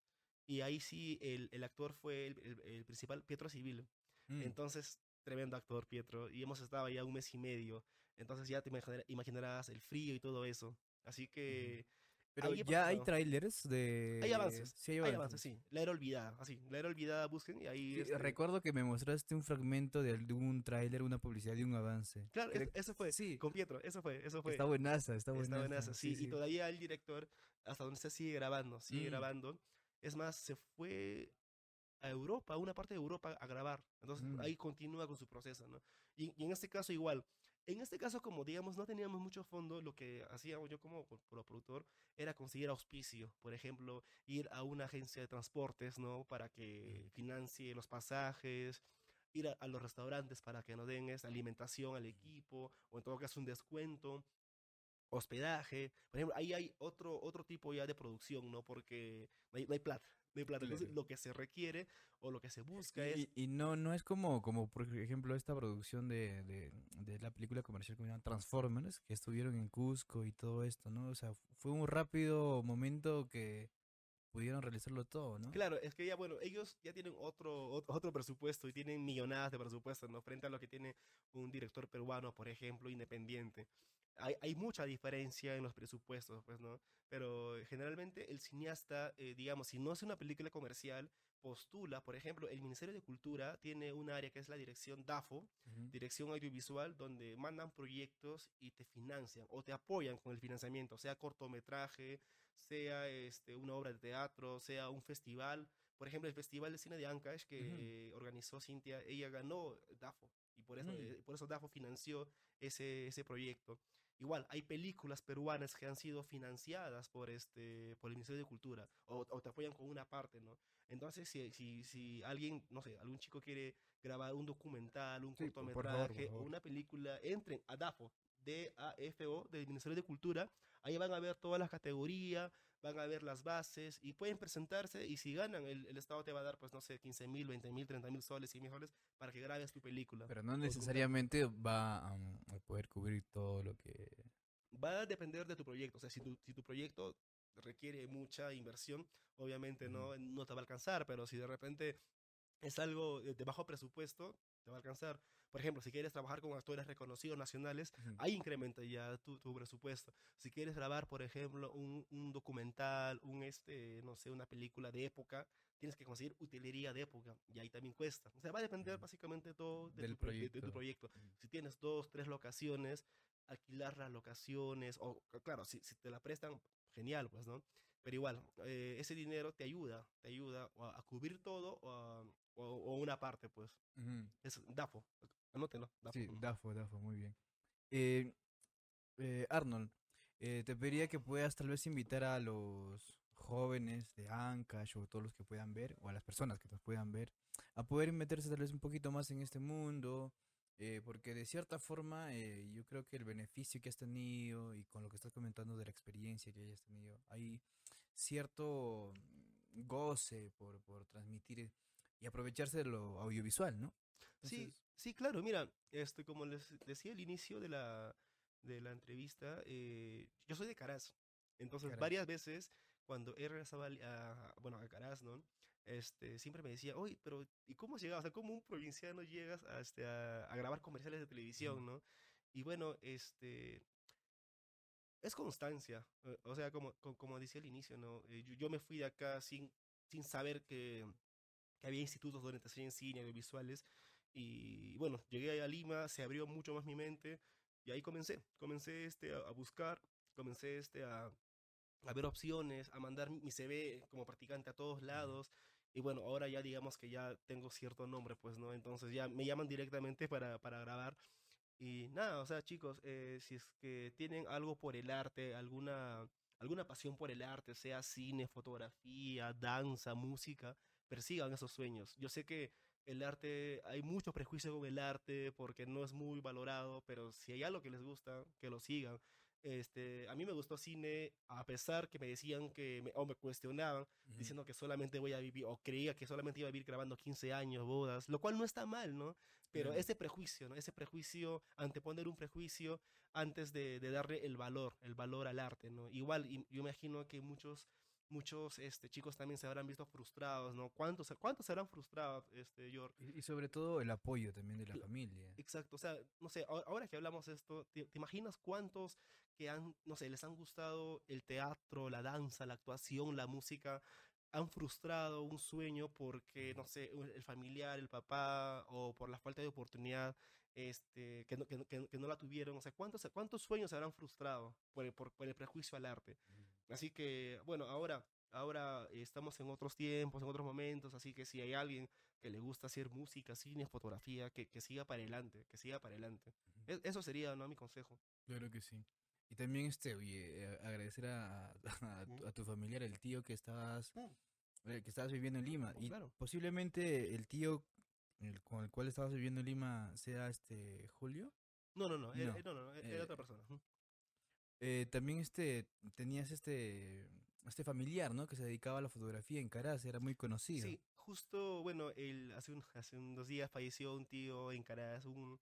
Y ahí sí, el, el actor fue el, el- el principal, Pietro Civil. Mm. Entonces, tremendo actor, Pietro. Y hemos estado allá un mes y medio. Entonces, ya te imaginar- imaginarás el frío y todo eso. Así que. Pero ahí ya hay trailers de... Hay avances. Sí, hay Hay avances. avances, sí. La era olvidada. Así, la era olvidada, busquen y ahí. Sí, este, Recuerdo que me mostraste un fragmento de algún tráiler, una publicidad de un avance. Claro, Creo eso fue. Sí, Con Pietro, eso fue, eso fue. está buenaza, está buenaza. Está buenazo, sí, Y todavía el director, hasta donde se sigue grabando, sigue Mm. grabando. Es más, se fue a Europa, a una parte de Europa a grabar. Entonces Mm. ahí continúa con su proceso, ¿no? Y, y en este caso igual. En este caso, como digamos, no teníamos mucho fondo, lo que hacíamos yo como, pro- como productor era conseguir auspicio. Por ejemplo, ir a una agencia de transportes, ¿no? Para que financie los pasajes, ir a, a los restaurantes para que nos den esa alimentación al equipo, o en todo caso un descuento hospedaje. Por ejemplo, ahí hay otro, otro tipo ya de producción, ¿no? Porque no hay, no hay plata. Hay plata. Entonces, lo que se requiere o lo que se busca es. Y, y no, no es como, como, por ejemplo, esta producción de, de, de la película comercial que se llama Transformers, que estuvieron en Cusco y todo esto, ¿no? O sea, fue un rápido momento que pudieron realizarlo todo, ¿no? Claro, es que ya, bueno, ellos ya tienen otro, ot- otro presupuesto y tienen millonadas de presupuesto, ¿no? Frente a lo que tiene un director peruano, por ejemplo, independiente. Hay, hay, mucha diferencia en los presupuestos, pues, ¿no? Pero generalmente el cineasta, eh, digamos, si no es una película comercial, postula, por ejemplo, el Ministerio de Cultura tiene un área que es la dirección DAFO, uh -huh. Dirección Audiovisual, donde mandan proyectos y te financian o te apoyan con el financiamiento, sea cortometraje, sea este, una obra de teatro, sea un festival. Por ejemplo, el Festival de Cine de Ancash que uh -huh. organizó Cintia, ella ganó DAFO y por eso, eh, por eso DAFO financió ese, ese proyecto. Igual, hay películas peruanas que han sido financiadas por, este, por el Ministerio de Cultura o, o te apoyan con una parte, ¿no? Entonces, si, si, si alguien, no sé, algún chico quiere grabar un documental, un sí, cortometraje, favor. una película, entren a DAFO, D-A-F-O, del Ministerio de Cultura. Ahí van a ver todas las categorías, van a ver las bases y pueden presentarse. Y si ganan, el, el Estado te va a dar, pues no sé, 15 mil, 20 mil, 30 mil soles, 100 mil soles para que grabes tu película. Pero no necesariamente va um, a poder cubrir todo lo que. Va a depender de tu proyecto. O sea, si tu, si tu proyecto requiere mucha inversión, obviamente no, no te va a alcanzar, pero si de repente es algo de bajo presupuesto, te va a alcanzar. Por ejemplo, si quieres trabajar con actores reconocidos nacionales, uh -huh. ahí incrementa ya tu, tu, presupuesto. Si quieres grabar, por ejemplo, un, un, documental, un este, no sé, una película de época, tienes que conseguir utilería de época y ahí también cuesta. O sea, va a depender uh -huh. básicamente todo de Del tu, proyecto. De, de tu proyecto. Uh -huh. Si tienes dos, tres locaciones, alquilar las locaciones, o claro, si, si te la prestan, genial, pues, ¿no? Pero igual, eh, ese dinero te ayuda, te ayuda a, a cubrir todo o, a, o, o, una parte, pues. Uh -huh. Es DAFO, anótelo. DAFO. Sí, DAFO, DAFO, muy bien. Eh, eh, Arnold, eh, te pediría que puedas tal vez invitar a los jóvenes de Ancash o todos los que puedan ver, o a las personas que nos puedan ver, a poder meterse tal vez un poquito más en este mundo, eh, porque de cierta forma eh, yo creo que el beneficio que has tenido y con lo que estás comentando de la experiencia que hayas tenido, hay cierto goce por, por transmitir y aprovecharse de lo audiovisual, ¿no? Entonces... Sí, sí, claro, mira, este, como les decía al inicio de la, de la entrevista, eh, yo soy de Caraz, entonces Caraz. varias veces cuando he regresado a, bueno, a Caraz, ¿no? este, siempre me decía, oye, pero ¿y cómo llegas? O sea, ¿cómo un provinciano llegas a, este, a, a grabar comerciales de televisión, no? Y bueno, este, es constancia, o sea, como, como decía al inicio, ¿no? Eh, yo, yo, me fui de acá sin, sin saber que, que había institutos donde te enseñan cine, audiovisuales, y bueno, llegué a Lima, se abrió mucho más mi mente, y ahí comencé, comencé este, a, a buscar, comencé este, a, a ver opciones, a mandar mi CV como practicante a todos lados. Y bueno, ahora ya digamos que ya tengo cierto nombre, pues, ¿no? Entonces ya me llaman directamente para, para grabar. Y nada, o sea, chicos, eh, si es que tienen algo por el arte, alguna, alguna pasión por el arte, sea cine, fotografía, danza, música, persigan esos sueños. Yo sé que el arte, hay muchos prejuicios con el arte porque no es muy valorado, pero si hay algo que les gusta, que lo sigan. Este, a mí me gustó cine, a pesar que me decían que, me, o me cuestionaban, uh -huh. diciendo que solamente voy a vivir, o creía que solamente iba a vivir grabando 15 años, bodas, lo cual no está mal, ¿no? Pero uh -huh. ese prejuicio, ¿no? Ese prejuicio, anteponer un prejuicio antes de, de, darle el valor, el valor al arte, ¿no? Igual, y, yo imagino que muchos muchos este, chicos también se habrán visto frustrados, ¿no? ¿Cuántos, cuántos serán frustrados, este, York? Y, y, sobre todo el apoyo también de la familia. Exacto, o sea, no sé, ahora que hablamos de esto, ¿te, ¿te, imaginas cuántos que han, no sé, les han gustado el teatro, la danza, la actuación, la música, han frustrado un sueño porque, no sé, el familiar, el papá, o por la falta de oportunidad, este, que no, que, que, que no la tuvieron. O sea, ¿cuántos, cuántos sueños se habrán frustrado por, por, por el prejuicio al arte? Así que, bueno, ahora, ahora estamos en otros tiempos, en otros momentos, así que si hay alguien que le gusta hacer música, cine, fotografía, que, que siga para adelante, que siga para adelante. -huh. Eso sería, ¿no? Mi consejo. Claro que sí. Y también, este, oye, agradecer a, a, a, tu familiar, el tío que estabas, eh, que estabas viviendo en Lima. y claro. posiblemente el tío el, con el cual estabas viviendo en Lima sea este Julio. No, no, no, no, era, no, no, era eh, otra persona. Eh, también este tenías este este familiar, ¿no? Que se dedicaba a la fotografía en Caraz, era muy conocido. Sí, justo, bueno, él, hace, un, hace unos días falleció un tío en Caraz, un,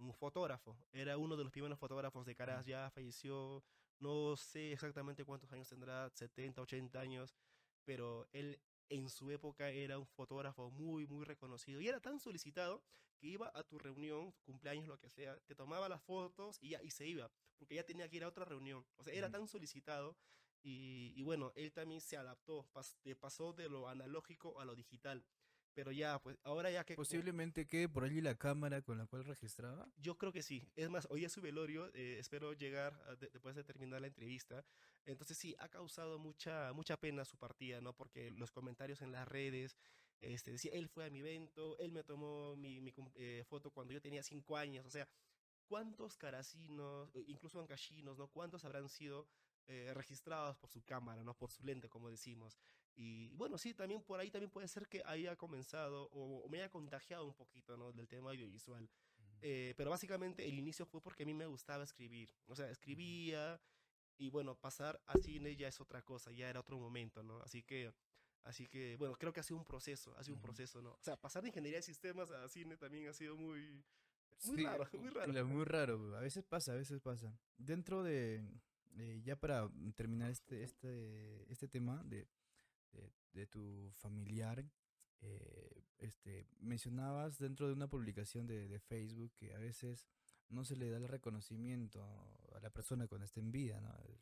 un fotógrafo. Era uno de los primeros fotógrafos de Caraz, ya falleció, no sé exactamente cuántos años tendrá, 70, 80 años, pero él en su época era un fotógrafo muy, muy reconocido y era tan solicitado que iba a tu reunión, cumpleaños, lo que sea, te tomaba las fotos y, ya, y se iba, porque ya tenía que ir a otra reunión. O sea, era tan solicitado y, y, bueno, él también se adaptó, pas, pasó de lo analógico a lo digital. Pero ya, pues ahora ya que... Posiblemente quede por allí la cámara con la cual registraba. Yo creo que sí. Es más, hoy es su velorio. Eh, espero llegar a, de, después de terminar la entrevista. Entonces sí, ha causado mucha, mucha pena su partida, ¿no? Porque los comentarios en las redes, este, decía, él fue a mi evento, él me tomó mi, mi eh, foto cuando yo tenía cinco años. O sea, ¿cuántos caracinos, incluso ancashinos, ¿no? ¿Cuántos habrán sido eh, registrados por su cámara, ¿no? Por su lente, como decimos. Y bueno, sí, también por ahí también puede ser que haya comenzado o, o me haya contagiado un poquito, ¿no? Del tema audiovisual. Uh -huh. eh, pero básicamente el inicio fue porque a mí me gustaba escribir. O sea, escribía y bueno, pasar a cine ya es otra cosa, ya era otro momento, ¿no? Así que... Así que, bueno, creo que ha sido un proceso, ha sido un proceso, ¿no? O sea, pasar de ingeniería de sistemas a cine también ha sido muy, muy sí, raro, muy raro. Claro, muy raro, a veces pasa, a veces pasa. Dentro de, eh, ya para terminar este, este, este tema de, de, tu familiar, eh, este, mencionabas dentro de una publicación de, de, Facebook que a veces no se le da el reconocimiento a la persona cuando está en vida, ¿no? Y,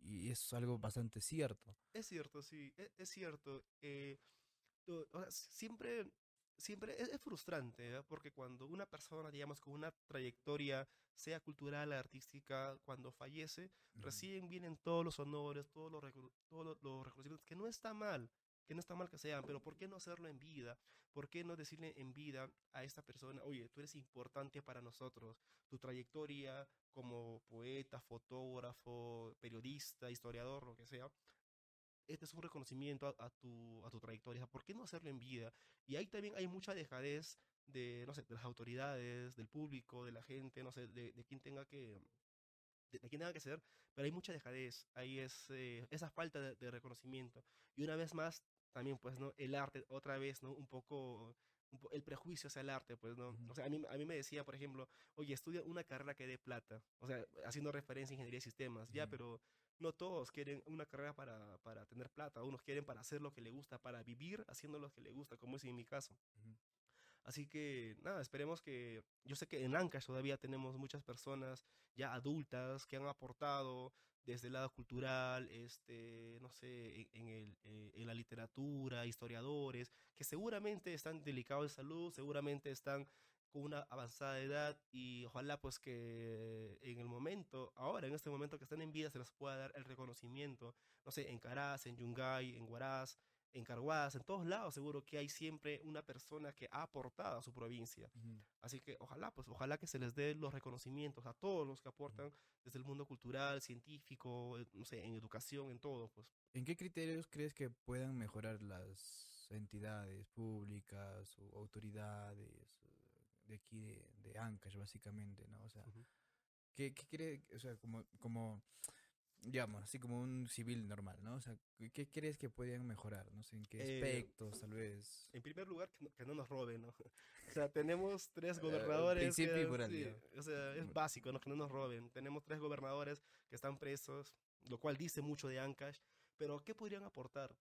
y es algo bastante cierto. Es cierto, sí, es, es cierto. Eh, siempre siempre es, es frustrante, ¿eh? porque cuando una persona, digamos, con una trayectoria, sea cultural, artística, cuando fallece, -huh. recién vienen todos los honores, todos los, todos los, los reconocimientos, que no está mal, que no está mal que sean, pero ¿por qué no hacerlo en vida? ¿Por qué no decirle en vida a esta persona, oye, tú eres importante para nosotros, tu trayectoria como poeta, fotógrafo, periodista, historiador, lo que sea, este es un reconocimiento a, a, tu, a tu trayectoria. ¿Por qué no hacerlo en vida? Y ahí también hay mucha dejadez de, no sé, de las autoridades, del público, de la gente, no sé, de, de quien tenga que, de, de, quien tenga que ser, pero hay mucha dejadez, ahí es eh, esa falta de, de, reconocimiento. Y una vez más, también, pues, ¿no? El arte, otra vez, ¿no? Un poco, un po el prejuicio hacia el arte, pues, ¿no? O sea, a mí, a mí me decía, por ejemplo, oye, estudia una carrera que dé plata, o sea, haciendo referencia a ingeniería de sistemas, ya, pero no todos quieren una carrera para, para tener plata, unos quieren para hacer lo que le gusta, para vivir haciendo lo que le gusta, como es en mi caso. Uh -huh. Así que nada, esperemos que, yo sé que en Ancash todavía tenemos muchas personas ya adultas que han aportado desde el lado cultural, este, no sé, en, en, el, eh, en la literatura, historiadores, que seguramente están delicados de salud, seguramente están con una avanzada edad y ojalá pues que en el momento, ahora en este momento que están en vida se les pueda dar el reconocimiento, no sé, en Caraz, en Yungay, en Huaraz, en Carhuaz, en todos lados seguro que hay siempre una persona que ha aportado a su provincia. Uh -huh. Así que ojalá, pues ojalá que se les dé los reconocimientos a todos los que aportan uh -huh. desde el mundo cultural, científico, no sé, en educación, en todo, pues. ¿En qué criterios crees que puedan mejorar las entidades públicas o autoridades de aquí de, de Ancash, básicamente, ¿no? O sea, uh -huh. ¿qué, ¿qué cree, o sea, como, como digamos, así como un civil normal, ¿no? O sea, ¿qué crees que podrían mejorar? No sé, ¿en qué aspectos, eh, tal vez? En primer lugar, que no, que no, nos roben, ¿no? O sea, tenemos tres gobernadores. Uh, principio que, sí, o sea, es básico, ¿no? Que no nos roben. Tenemos tres gobernadores que están presos, lo cual dice mucho de Ancash. Pero, ¿qué podrían aportar?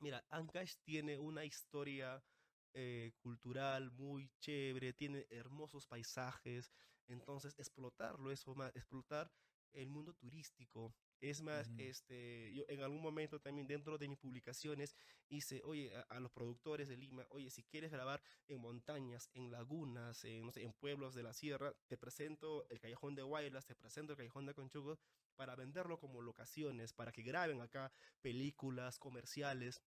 Mira, Ancash tiene una historia eh, cultural muy chévere, tiene hermosos paisajes. Entonces, explotarlo, eso más, explotar el mundo turístico, es más, uh -huh. este, yo en algún momento también dentro de mis publicaciones hice, oye, a, a, los productores de Lima, oye, si quieres grabar en montañas, en lagunas, en, no sé, en pueblos de la sierra, te presento el Callejón de Guaylas, te presento el Callejón de Conchugo para venderlo como locaciones, para que graben acá películas, comerciales.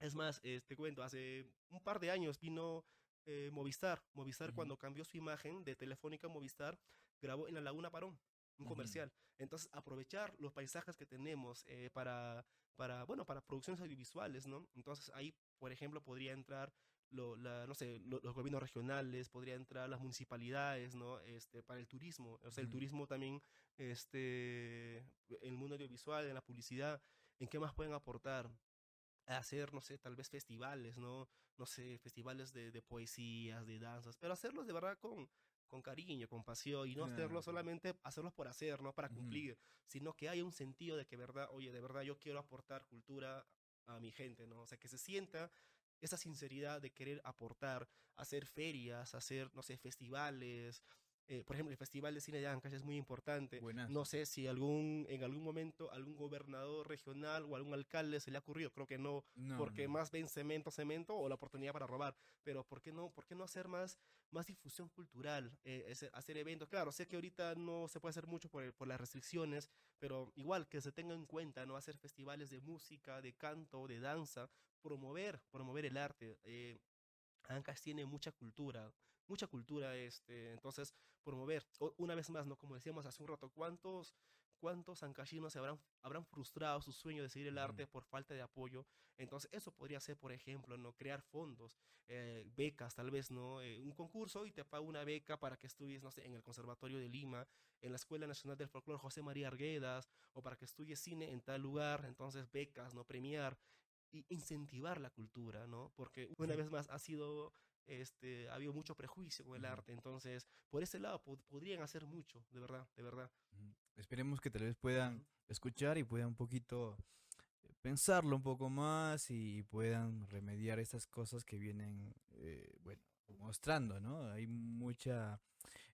Es más, eh, te cuento, hace un par de años vino eh, Movistar. Movistar uh -huh. cuando cambió su imagen de Telefónica Movistar, grabó en la Laguna Parón un comercial. Uh -huh. Entonces, aprovechar los paisajes que tenemos eh, para, para, bueno, para producciones audiovisuales, ¿no? Entonces, ahí, por ejemplo, podría entrar, lo, la, no sé, lo, los gobiernos regionales, podría entrar las municipalidades, ¿no? Este, para el turismo. O sea, el uh -huh. turismo también, este, el mundo audiovisual, en la publicidad, ¿en qué más pueden aportar? Hacer, no sé, tal vez festivales, ¿no? No sé, festivales de, de poesías, de danzas, pero hacerlos de verdad con, con cariño, con pasión, y no claro. hacerlo solamente, hacerlos por hacer, no para cumplir, uh -huh. sino que haya un sentido de que, verdad, oye, de verdad yo quiero aportar cultura a mi gente, ¿no? O sea, que se sienta esa sinceridad de querer aportar, hacer ferias, hacer, no sé, festivales, eh, por ejemplo, el Festival de Cine de Ancash es muy importante. No sé si algún, en algún momento algún gobernador regional o algún alcalde se le ha ocurrido, creo que no, porque más ven cemento, cemento o la oportunidad para robar, pero ¿por qué no, por qué no hacer más, más difusión cultural, eh, hacer eventos? Claro, sé que ahorita no se puede hacer mucho por, por, las restricciones, pero igual que se tenga en cuenta, ¿no? Hacer festivales de música, de canto, de danza, promover, promover el arte. Eh, Ancash tiene mucha cultura, mucha cultura, este, entonces promover, una vez más, ¿no? Como decíamos hace un rato, ¿cuántos, cuántos ancashinos se habrán, habrán frustrado su sueño de seguir el arte por falta de apoyo? Entonces, eso podría ser, por ejemplo, ¿no? Crear fondos, eh, becas, tal vez, ¿no? Eh, un concurso y te paga una beca para que estudies, no sé, en el Conservatorio de Lima, en la Escuela Nacional del Folclore José María Arguedas, o para que estudies cine en tal lugar, entonces becas, ¿no? Premiar y incentivar la cultura, ¿no? Porque una vez más ha sido este, ha habido mucho prejuicio con el arte, entonces por ese lado podrían hacer mucho, de verdad, de verdad. Esperemos que tal vez puedan escuchar y puedan un poquito eh, pensarlo un poco más y puedan remediar estas cosas que vienen, eh, bueno, mostrando, ¿no? Hay mucha,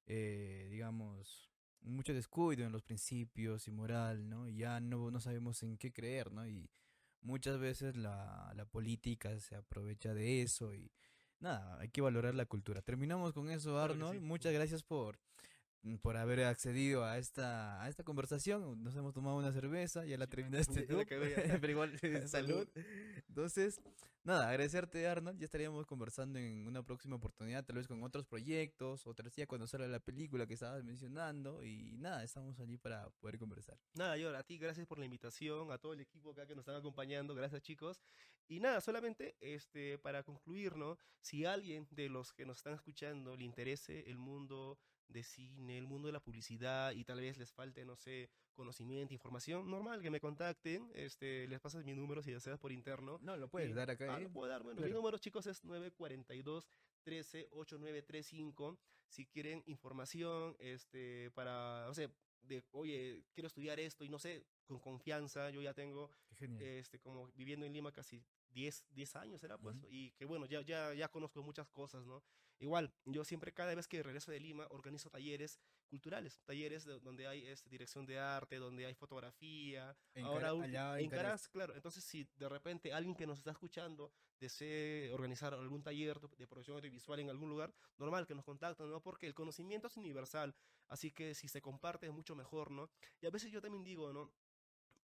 eh, digamos, mucho descuido en los principios y moral, ¿no? Y ya no, no sabemos en qué creer, ¿no? Y muchas veces la, la política se aprovecha de eso y nada, hay que valorar la cultura. Terminamos con eso, Arnold. Muchas gracias por, por haber accedido a esta, a esta conversación. Nos hemos tomado una cerveza, ya la terminaste tú, pero igual salud. Entonces, nada, agradecerte Arnold, ya estaríamos conversando en una próxima oportunidad, tal vez con otros proyectos, otra día cuando salga la película que estabas mencionando y nada, estamos allí para poder conversar. Nada, yo a ti gracias por la invitación, a todo el equipo acá que nos están acompañando, gracias chicos. Y nada, solamente este para concluir, ¿no? Si alguien de los que nos están escuchando le interese el mundo de cine, el mundo de la publicidad y tal vez les falte, no sé, conocimiento, información, normal que me contacten, este, les pasas mi número si deseas por interno. No, lo puedes dar acá. Ah, lo puedo dar, bueno, mi número chicos es 942 13 8935. Si quieren información, este, para, no sé, de, oye, quiero estudiar esto y no sé, con confianza, yo ya tengo, este, como viviendo en Lima casi 10, 10 años era pues, y que bueno, ya, ya, ya conozco muchas cosas, ¿no? Igual, yo siempre cada vez que regreso de Lima organizo talleres culturales, talleres donde hay este, dirección de arte, donde hay fotografía, en ahora allá en, Caras, claro, entonces si de repente alguien que nos está escuchando desee organizar algún taller de producción audiovisual en algún lugar, normal que nos contacten, ¿no? Porque el conocimiento es universal, así que si se comparte es mucho mejor, ¿no? Y a veces yo también digo, ¿no?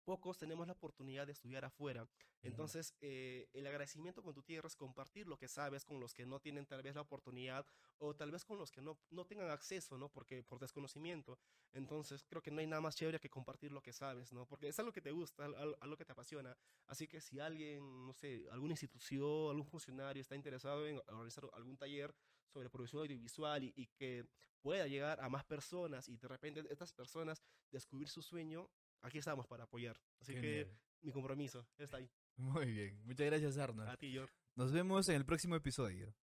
Pocos tenemos la oportunidad de estudiar afuera. Entonces, eh, el agradecimiento con tu tierra es compartir lo que sabes con los que no tienen tal vez la oportunidad o tal vez con los que no, no tengan acceso, ¿no? Porque por desconocimiento. Entonces, creo que no hay nada más chévere que compartir lo que sabes, ¿no? Porque es algo que te gusta, algo que te apasiona. Así que si alguien, no sé, alguna institución, algún funcionario está interesado en organizar algún taller sobre producción audiovisual y, y que pueda llegar a más personas y de repente estas personas descubrir su sueño, aquí estamos para apoyar. Así que mi compromiso está ahí. Muy bien. Muchas gracias, Arnold. A ti, George. Nos vemos en el próximo episodio.